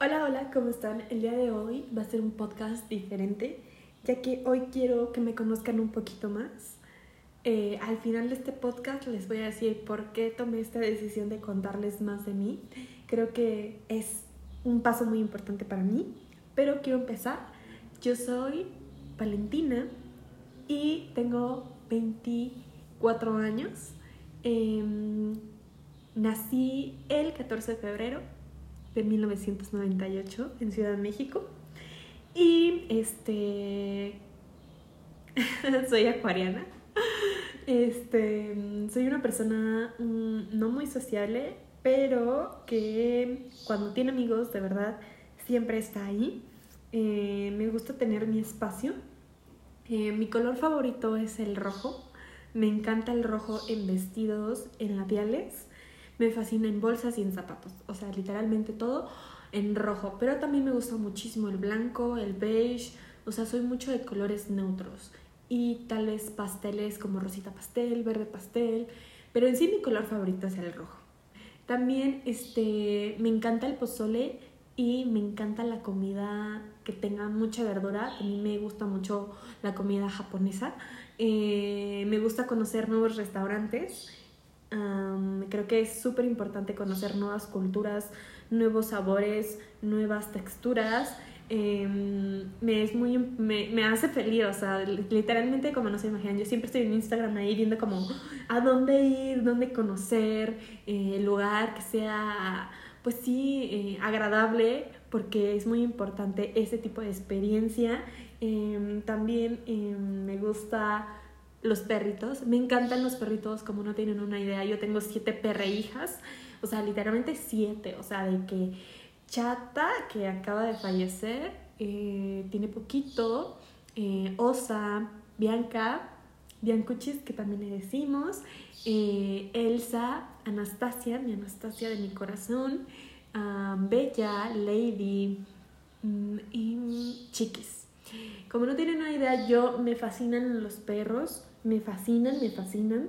Hola, hola, ¿cómo están? El día de hoy va a ser un podcast diferente, ya que hoy quiero que me conozcan un poquito más. Eh, al final de este podcast les voy a decir por qué tomé esta decisión de contarles más de mí. Creo que es un paso muy importante para mí, pero quiero empezar. Yo soy Valentina y tengo 24 años. Em, nací el 14 de febrero de 1998 en Ciudad de México. Y este. soy acuariana. Este. Soy una persona mm, no muy sociable, pero que cuando tiene amigos, de verdad, siempre está ahí. Eh, me gusta tener mi espacio. Eh, mi color favorito es el rojo. Me encanta el rojo en vestidos, en labiales me fascina en bolsas y en zapatos. O sea, literalmente todo en rojo. Pero también me gusta muchísimo el blanco, el beige. O sea, soy mucho de colores neutros. Y tales pasteles como rosita pastel, verde pastel. Pero en sí mi color favorito es el rojo. También este, me encanta el pozole y me encanta la comida que tenga mucha verdura. A mí me gusta mucho la comida japonesa. Eh, me gusta conocer nuevos restaurantes creo que es súper importante conocer nuevas culturas, nuevos sabores, nuevas texturas. Em, me, es muy, me, me, hace feliz, o sea, literalmente como no se imaginan, yo siempre estoy en Instagram ahí viendo como a dónde ir, dónde conocer, eh, lugar que sea, pues sí, eh, agradable, porque es muy importante ese tipo de experiencia. Em, también em, me gusta los perritos. Me encantan los perritos, como no tienen una idea. Yo tengo siete perreijas, o sea, literalmente siete. O sea, de que Chata, que acaba de fallecer, eh, tiene poquito. Eh, Osa, Bianca, Biancuchis, que también le decimos. Eh, Elsa, Anastasia, mi Anastasia de mi corazón. Ah, Bella, Lady mm, y Chiquis. Como no tienen una idea, yo me fascinan los perros me fascinan, me fascinan.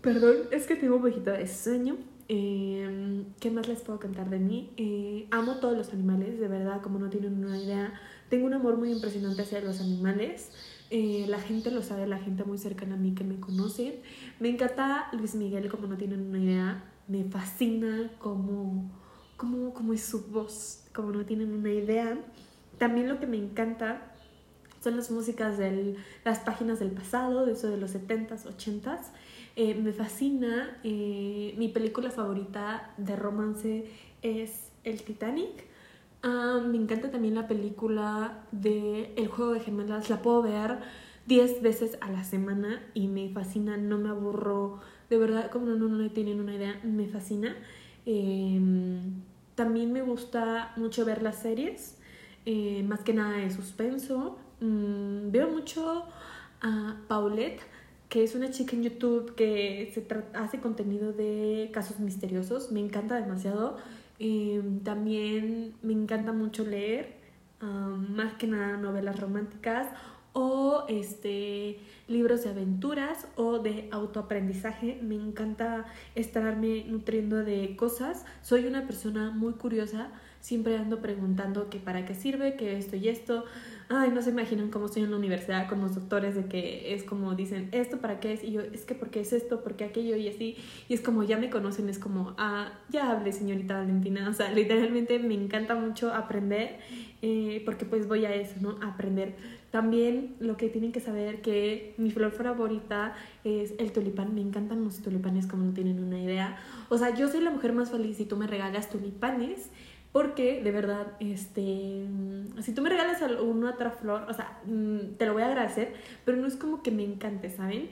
Perdón, es que tengo un poquito de sueño. Em, ¿Qué más les puedo contar de mí? Eh, amo todos los animales, de verdad, como no tienen una idea. Tengo un amor muy impresionante hacia los animales. Eh, la gente lo sabe, la gente muy cercana a mí que me conoce. Me encanta Luis Miguel, como no tienen una idea. Me fascina como, como, como es su voz, como no tienen una idea. También lo que me encanta son las músicas de las páginas del pasado, de eso de los 70s, 80s. Eh, me fascina. Eh, mi película favorita de romance es El Titanic. Ah, me encanta también la película de El juego de gemelas. La puedo ver 10 veces a la semana y me fascina, no me aburro. De verdad, como no, no, no tienen una idea, me fascina. Em, también me gusta mucho ver las series, eh, más que nada de suspenso. Mm, veo mucho a Paulette, que es una chica en YouTube que se hace contenido de casos misteriosos. Me encanta demasiado. Em, también me encanta mucho leer, más que nada novelas románticas o este libros de aventuras o de autoaprendizaje. Me encanta estarme nutriendo de cosas. Soy una persona muy curiosa, siempre ando preguntando que para qué sirve, que esto y esto ay, no se imaginan cómo estoy en la universidad con los doctores de que es como dicen, ¿esto para qué es? Y yo, es que porque es esto, porque aquello y así. Y es como, ya me conocen, es como, ah, ya hable señorita Valentina. O sea, literalmente me encanta mucho aprender, eh, porque pues voy a eso, ¿no? aprender. También lo que tienen que saber que mi flor favorita es el tulipán. Me encantan los tulipanes como no tienen una idea. O sea, yo soy la mujer más feliz si tú me regalas tulipanes. Porque de verdad, este, mm, si tú me regalas una otra flor, o sea, mm, te lo voy a agradecer, pero no es como que me encante, ¿saben?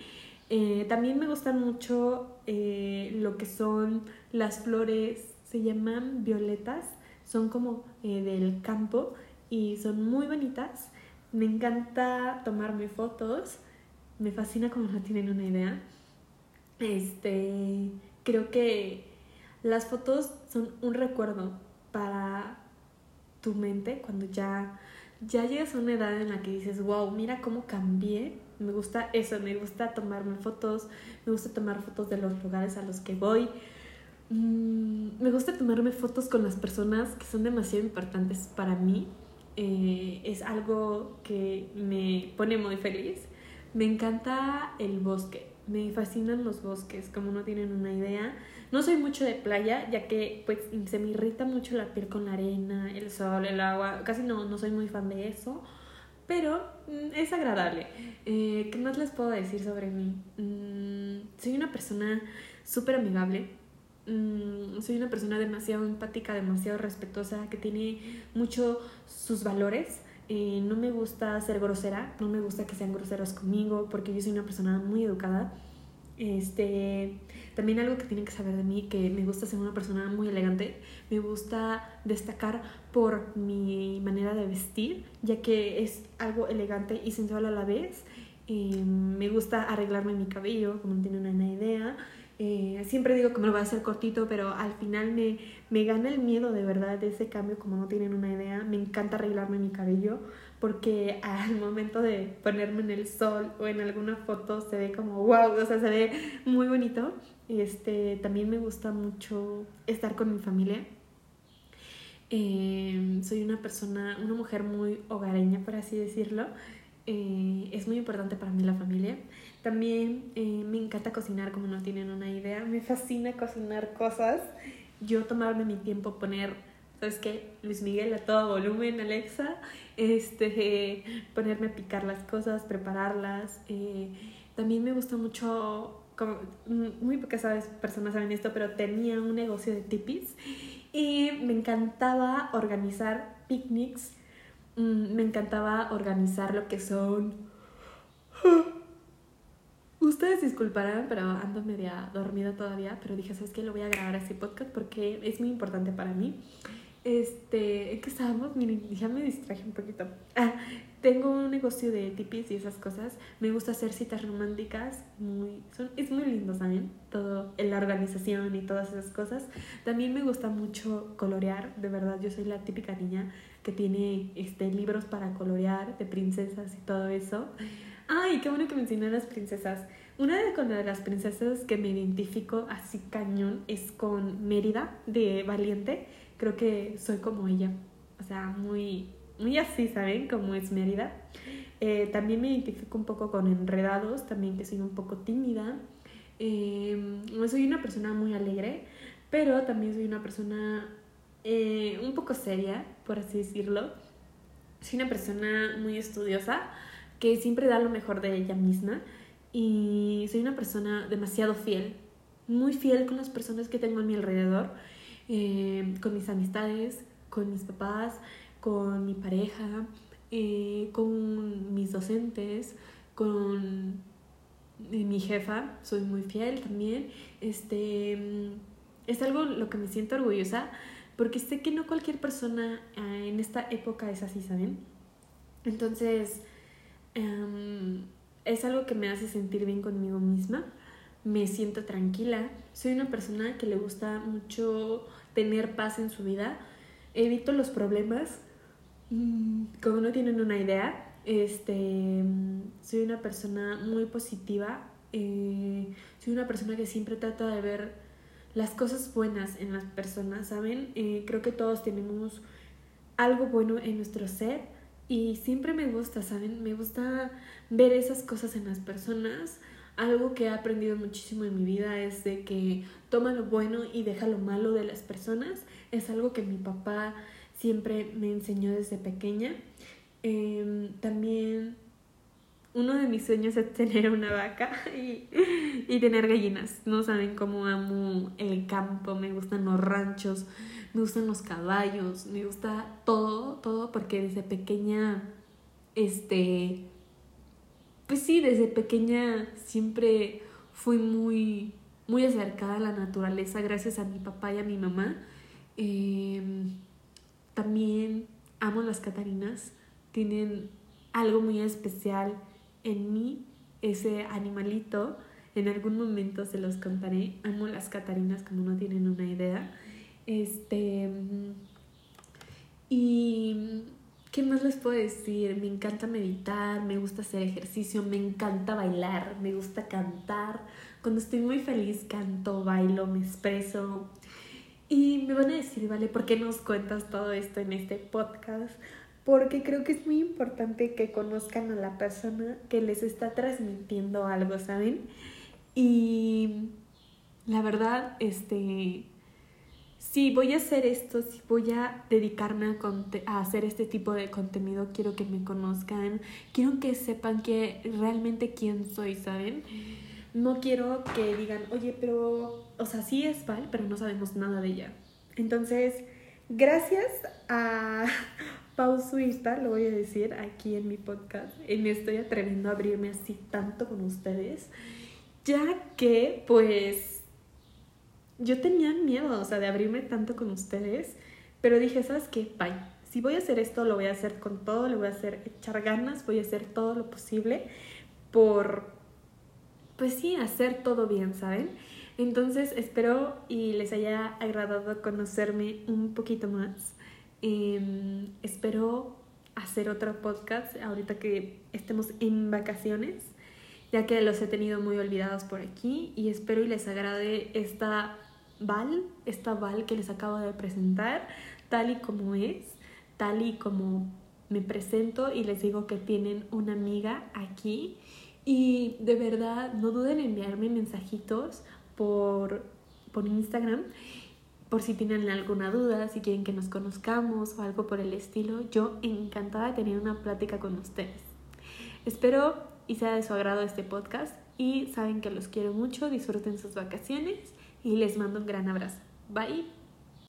Eh, también me gustan mucho eh, lo que son las flores, se llaman violetas, son como eh, del campo y son muy bonitas. Me encanta tomarme fotos, me fascina como no tienen una idea. Este, creo que las fotos son un recuerdo para tu mente cuando ya, ya llegas a una edad en la que dices, wow, mira cómo cambié. Me gusta eso, me gusta tomarme fotos, me gusta tomar fotos de los lugares a los que voy. Mm, me gusta tomarme fotos con las personas que son demasiado importantes para mí. Eh, es algo que me pone muy feliz. Me encanta el bosque. Me fascinan los bosques, como no tienen una idea. No soy mucho de playa, ya que pues se me irrita mucho la piel con la arena, el sol, el agua. Casi no, no soy muy fan de eso. Pero mm, es agradable. Eh, ¿Qué más les puedo decir sobre mí? Mm, soy una persona súper amigable Mm, soy una persona demasiado empática, demasiado respetuosa, que tiene mucho sus valores. Eh, no me gusta ser grosera, no me gusta que sean groseros conmigo, porque yo soy una persona muy educada. Este, también algo que tienen que saber de mí, que me gusta ser una persona muy elegante, me gusta destacar por mi manera de vestir, ya que es algo elegante y sensual a la vez. Eh, me gusta arreglarme mi cabello, como no tienen una idea. Eh, siempre digo que me lo voy a hacer cortito, pero al final me, me gana el miedo de verdad de ese cambio, como no tienen una idea. Me encanta arreglarme mi cabello porque al momento de ponerme en el sol o en alguna foto se ve como wow, o sea, se ve muy bonito. Este, también me gusta mucho estar con mi familia. Eh, soy una persona, una mujer muy hogareña, por así decirlo. Eh, es muy importante para mí la familia. También eh, me encanta cocinar, como no tienen una idea. Me fascina cocinar cosas. Yo tomarme mi tiempo, poner, ¿sabes qué? Luis Miguel a todo volumen, Alexa. Este, ponerme a picar las cosas, prepararlas. Eh, también me gusta mucho, como, muy pocas personas saben esto, pero tenía un negocio de tipis. Y me encantaba organizar picnics. Mm, me encantaba organizar lo que son Ustedes disculparán, pero ando media dormida todavía, pero dije, ¿sabes qué? Lo voy a grabar así podcast porque es muy importante para mí. Este, ¿en qué estábamos? Miren, ya me distraje un poquito. Ah, tengo un negocio de tipis y esas cosas. Me gusta hacer citas románticas. Muy, son, es muy lindo, ¿saben? Todo, la organización y todas esas cosas. También me gusta mucho colorear. De verdad, yo soy la típica niña que tiene este, libros para colorear de princesas y todo eso. Ay, qué bueno que mencioné a las princesas. Una de, las princesas que me identifico así cañón es con Mérida de Valiente. Creo que soy como ella. O sea, muy, muy así, ¿saben? Como es Mérida. Eh, también me identifico un poco con Enredados, también que soy un poco tímida. Eh, soy una persona muy alegre, pero también soy una persona eh, un poco seria, por así decirlo. Soy una persona muy estudiosa que siempre da lo mejor de ella misma y soy una persona demasiado fiel, muy fiel con las personas que tengo a mi alrededor, eh, con mis amistades, con mis papás, con mi pareja, eh, con mis docentes, con eh, mi jefa, soy muy fiel también. Este, es algo lo que me siento orgullosa porque sé que no cualquier persona en esta época es así, ¿saben? Entonces, Em, es algo que me hace sentir bien conmigo misma, me siento tranquila, soy una persona que le gusta mucho tener paz en su vida, evito los problemas, mm, como no tienen una idea, este, soy una persona muy positiva, eh, soy una persona que siempre trata de ver las cosas buenas en las personas, ¿saben? Eh, creo que todos tenemos algo bueno en nuestro ser y siempre me gusta, ¿saben? Me gusta ver esas cosas en las personas. Algo que he aprendido muchísimo en mi vida es de que toma lo bueno y deja lo malo de las personas. Es algo que mi papá siempre me enseñó desde pequeña. Em, también uno de mis sueños es tener una vaca y, y tener gallinas. No saben cómo amo el campo, me gustan los ranchos me gustan los caballos, me gusta todo, todo, porque desde pequeña, este, pues sí, desde pequeña siempre fui muy, muy acercada a la naturaleza gracias a mi papá y a mi mamá. Em, también amo las catarinas, tienen algo muy especial en mí, ese animalito. En algún momento se los contaré. Amo las catarinas como no tienen una idea. Este. Y. ¿Qué más les puedo decir? Me encanta meditar, me gusta hacer ejercicio, me encanta bailar, me gusta cantar. Cuando estoy muy feliz canto, bailo, me expreso. Y me van a decir, vale, ¿por qué nos cuentas todo esto en este podcast? Porque creo que es muy importante que conozcan a la persona que les está transmitiendo algo, ¿saben? Y la verdad, este, si voy a hacer esto, si voy a dedicarme a, a, hacer este tipo de contenido, quiero que me conozcan, quiero que sepan que realmente quién soy, ¿saben? No quiero que digan, oye, pero, o sea, sí es Val, pero no sabemos nada de ella. Entonces, gracias a Pau Suiza, lo voy a decir aquí en mi podcast, me estoy atreviendo a abrirme así tanto con ustedes, ya que, pues, yo tenía miedo, o sea, de abrirme tanto con ustedes, pero dije, ¿sabes qué? Bye. Si voy a hacer esto, lo voy a hacer con todo, le voy a hacer echar ganas, voy a hacer todo lo posible por, pues sí, hacer todo bien, ¿saben? Entonces espero y les haya agradado conocerme un poquito más. Em, espero hacer otro podcast ahorita que estemos en vacaciones, ya que los he tenido muy olvidados por aquí y espero y les agrade esta Val, esta Val que les acabo de presentar, tal y como es, tal y como me presento y les digo que tienen una amiga aquí. Y de verdad, no duden en enviarme mensajitos por, por Instagram por si tienen alguna duda, si quieren que nos conozcamos o algo por el estilo. Yo encantada de tener una plática con ustedes. Espero y sea de su agrado este podcast y saben que los quiero mucho, disfruten sus vacaciones y les mando un gran abrazo. Bye.